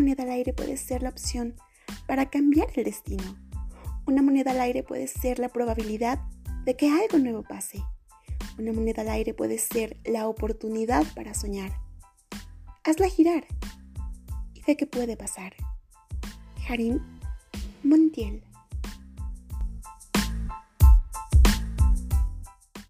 Una moneda al aire puede ser la opción para cambiar el destino. Una moneda al aire puede ser la probabilidad de que algo nuevo pase. Una moneda al aire puede ser la oportunidad para soñar. Hazla girar y ve qué puede pasar. Harim Montiel